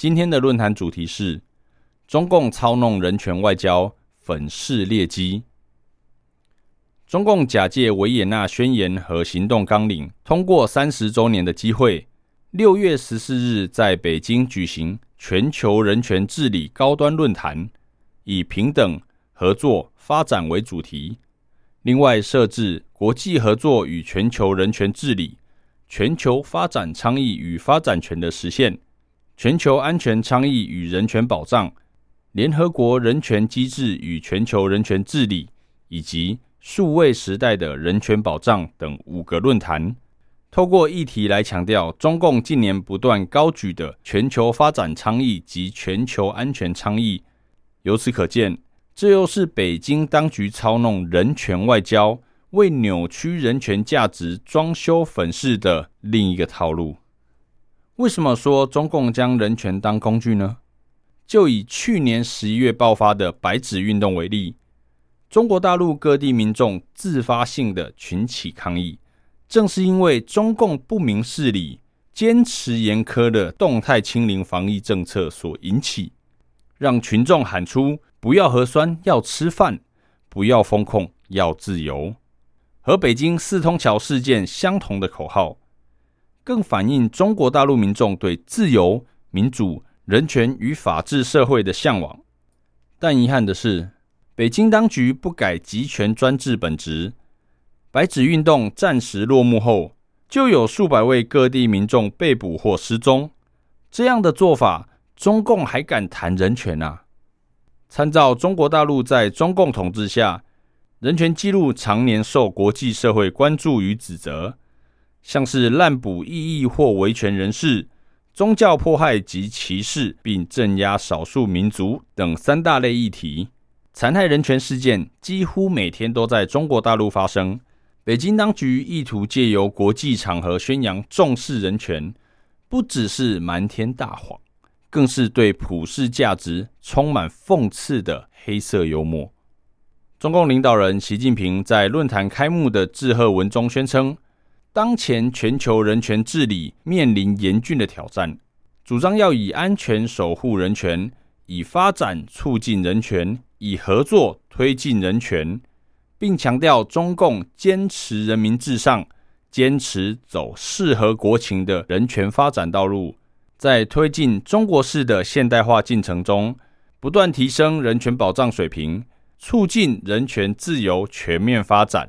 今天的论坛主题是中共操弄人权外交，粉饰劣迹。中共假借维也纳宣言和行动纲领通过三十周年的机会，六月十四日在北京举行全球人权治理高端论坛，以平等、合作、发展为主题。另外设置国际合作与全球人权治理、全球发展倡议与发展权的实现、全球安全倡议与人权保障、联合国人权机制与全球人权治理，以及数位时代的人权保障等五个论坛，透过议题来强调中共近年不断高举的全球发展倡议及全球安全倡议。由此可见。这又是北京当局操弄人权外交、为扭曲人权价值装修粉饰的另一个套路。为什么说中共将人权当工具呢？就以去年十一月爆发的“白纸运动”为例，中国大陆各地民众自发性的群起抗议，正是因为中共不明事理、坚持严苛的动态清零防疫政策所引起，让群众喊出。不要核酸，要吃饭；不要风控，要自由。和北京四通桥事件相同的口号，更反映中国大陆民众对自由、民主、人权与法治社会的向往。但遗憾的是，北京当局不改集权专制本质。白纸运动暂时落幕后，就有数百位各地民众被捕或失踪。这样的做法，中共还敢谈人权啊？参照中国大陆在中共统治下，人权记录常年受国际社会关注与指责，像是滥捕异议或维权人士、宗教迫害及歧视，并镇压少数民族等三大类议题，残害人权事件几乎每天都在中国大陆发生。北京当局意图借由国际场合宣扬重视人权，不只是瞒天大谎。更是对普世价值充满讽刺的黑色幽默。中共领导人习近平在论坛开幕的致贺文中宣称，当前全球人权治理面临严峻的挑战，主张要以安全守护人权，以发展促进人权，以合作推进人权，并强调中共坚持人民至上，坚持走适合国情的人权发展道路。在推进中国式的现代化进程中，不断提升人权保障水平，促进人权自由全面发展，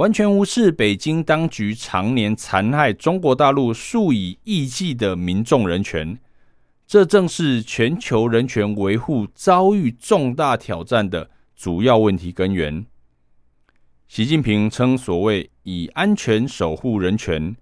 完全无视北京当局常年残害中国大陆数以亿计的民众人权。这正是全球人权维护遭遇重大挑战的主要问题根源。习近平称，所谓以安全守护人权。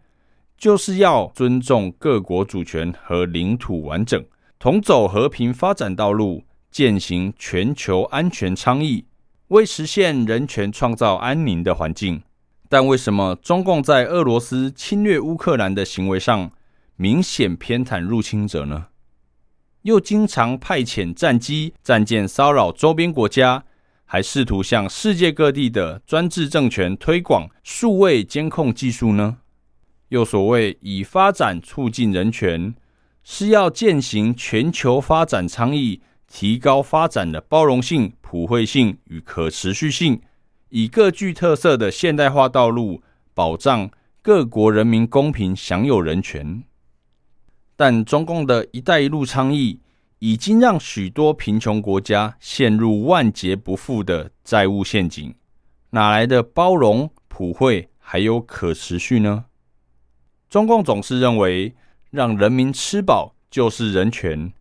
就是要尊重各国主权和领土完整，同走和平发展道路，践行全球安全倡议，为实现人权创造安宁的环境。但为什么中共在俄罗斯侵略乌克兰的行为上明显偏袒入侵者呢？又经常派遣战机、战舰骚扰周边国家，还试图向世界各地的专制政权推广数位监控技术呢？又所谓以发展促进人权，是要践行全球发展倡议，提高发展的包容性、普惠性与可持续性，以各具特色的现代化道路，保障各国人民公平享有人权。但中共的一带一路倡议，已经让许多贫穷国家陷入万劫不复的债务陷阱，哪来的包容、普惠还有可持续呢？中共总是认为让人民吃饱就是人权，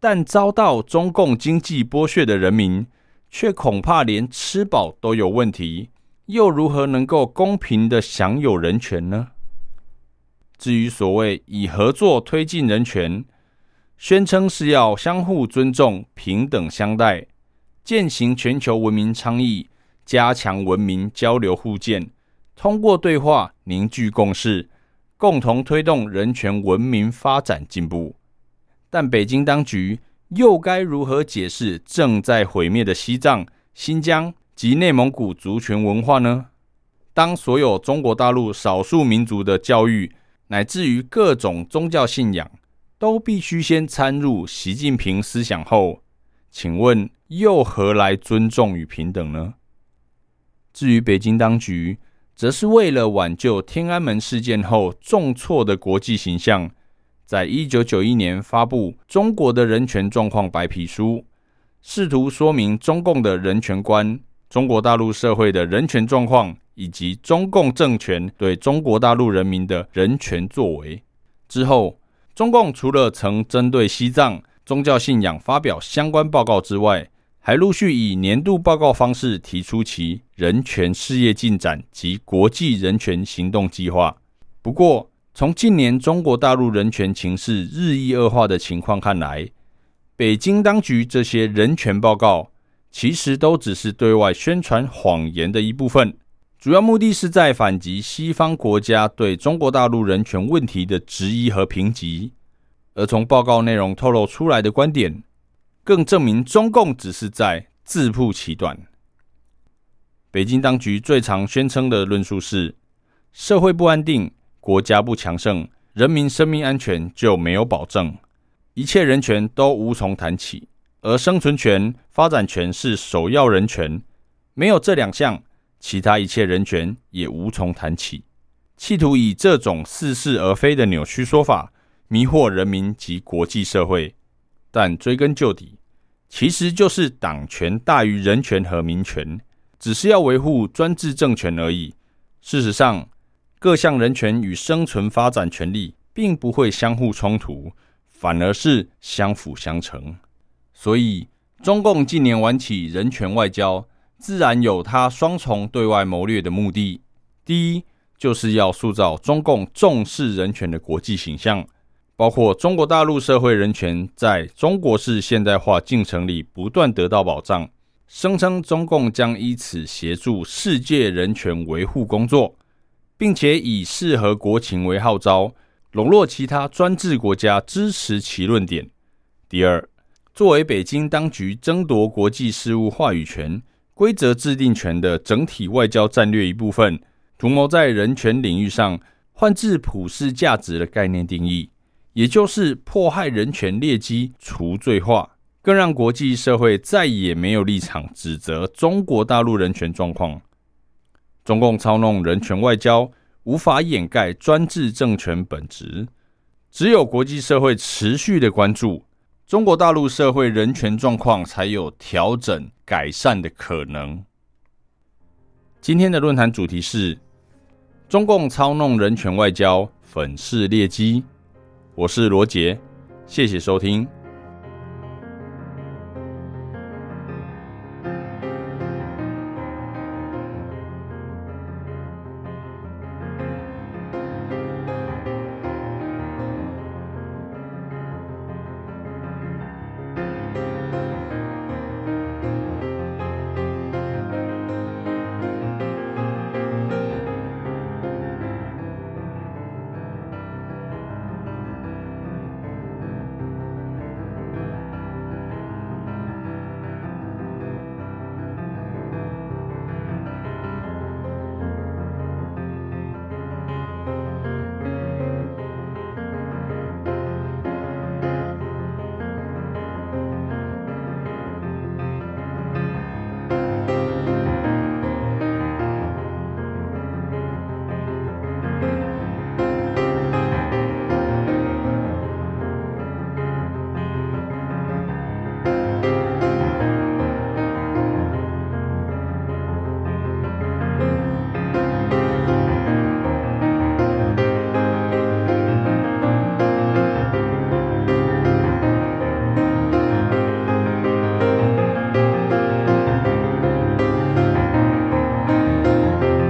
但遭到中共经济剥削的人民，却恐怕连吃饱都有问题，又如何能够公平的享有人权呢？至于所谓以合作推进人权，宣称是要相互尊重、平等相待，践行全球文明倡议，加强文明交流互鉴，通过对话凝聚共识，共同推动人权文明发展进步。但北京当局又该如何解释正在毁灭的西藏、新疆及内蒙古族群文化呢？当所有中国大陆少数民族的教育，乃至于各种宗教信仰，都必须先参入习近平思想后，请问又何来尊重与平等呢？至于北京当局，则是为了挽救天安门事件后重挫的国际形象，在一九九一年发布《中国的人权状况白皮书》，试图说明中共的人权观、中国大陆社会的人权状况。以及中共政权对中国大陆人民的人权作为之后，中共除了曾针对西藏宗教信仰发表相关报告之外，还陆续以年度报告方式提出其人权事业进展及国际人权行动计划。不过，从近年中国大陆人权情势日益恶化的情况看来，北京当局这些人权报告其实都只是对外宣传谎言的一部分。主要目的是在反击西方国家对中国大陆人权问题的质疑和评级，而从报告内容透露出来的观点，更证明中共只是在自曝其短。北京当局最常宣称的论述是：社会不安定，国家不强盛，人民生命安全就没有保证，一切人权都无从谈起，而生存权、发展权是首要人权，没有这两项。其他一切人权也无从谈起，企图以这种似是而非的扭曲说法迷惑人民及国际社会，但追根究底，其实就是党权大于人权和民权，只是要维护专制政权而已。事实上，各项人权与生存发展权利并不会相互冲突，反而是相辅相成。所以，中共近年玩起人权外交。自然有他双重对外谋略的目的。第一，就是要塑造中共重视人权的国际形象，包括中国大陆社会人权在中国式现代化进程里不断得到保障，声称中共将以此协助世界人权维护工作，并且以适合国情为号召，笼络其他专制国家支持其论点。第二，作为北京当局争夺国际事务话语权。规则制定权的整体外交战略一部分，图谋在人权领域上换置普世价值的概念定义，也就是迫害人权劣迹除罪化，更让国际社会再也没有立场指责中国大陆人权状况。中共操弄人权外交，无法掩盖专制政权本质，只有国际社会持续的关注。中国大陆社会人权状况才有调整改善的可能。今天的论坛主题是中共操弄人权外交，粉饰劣迹。我是罗杰，谢谢收听。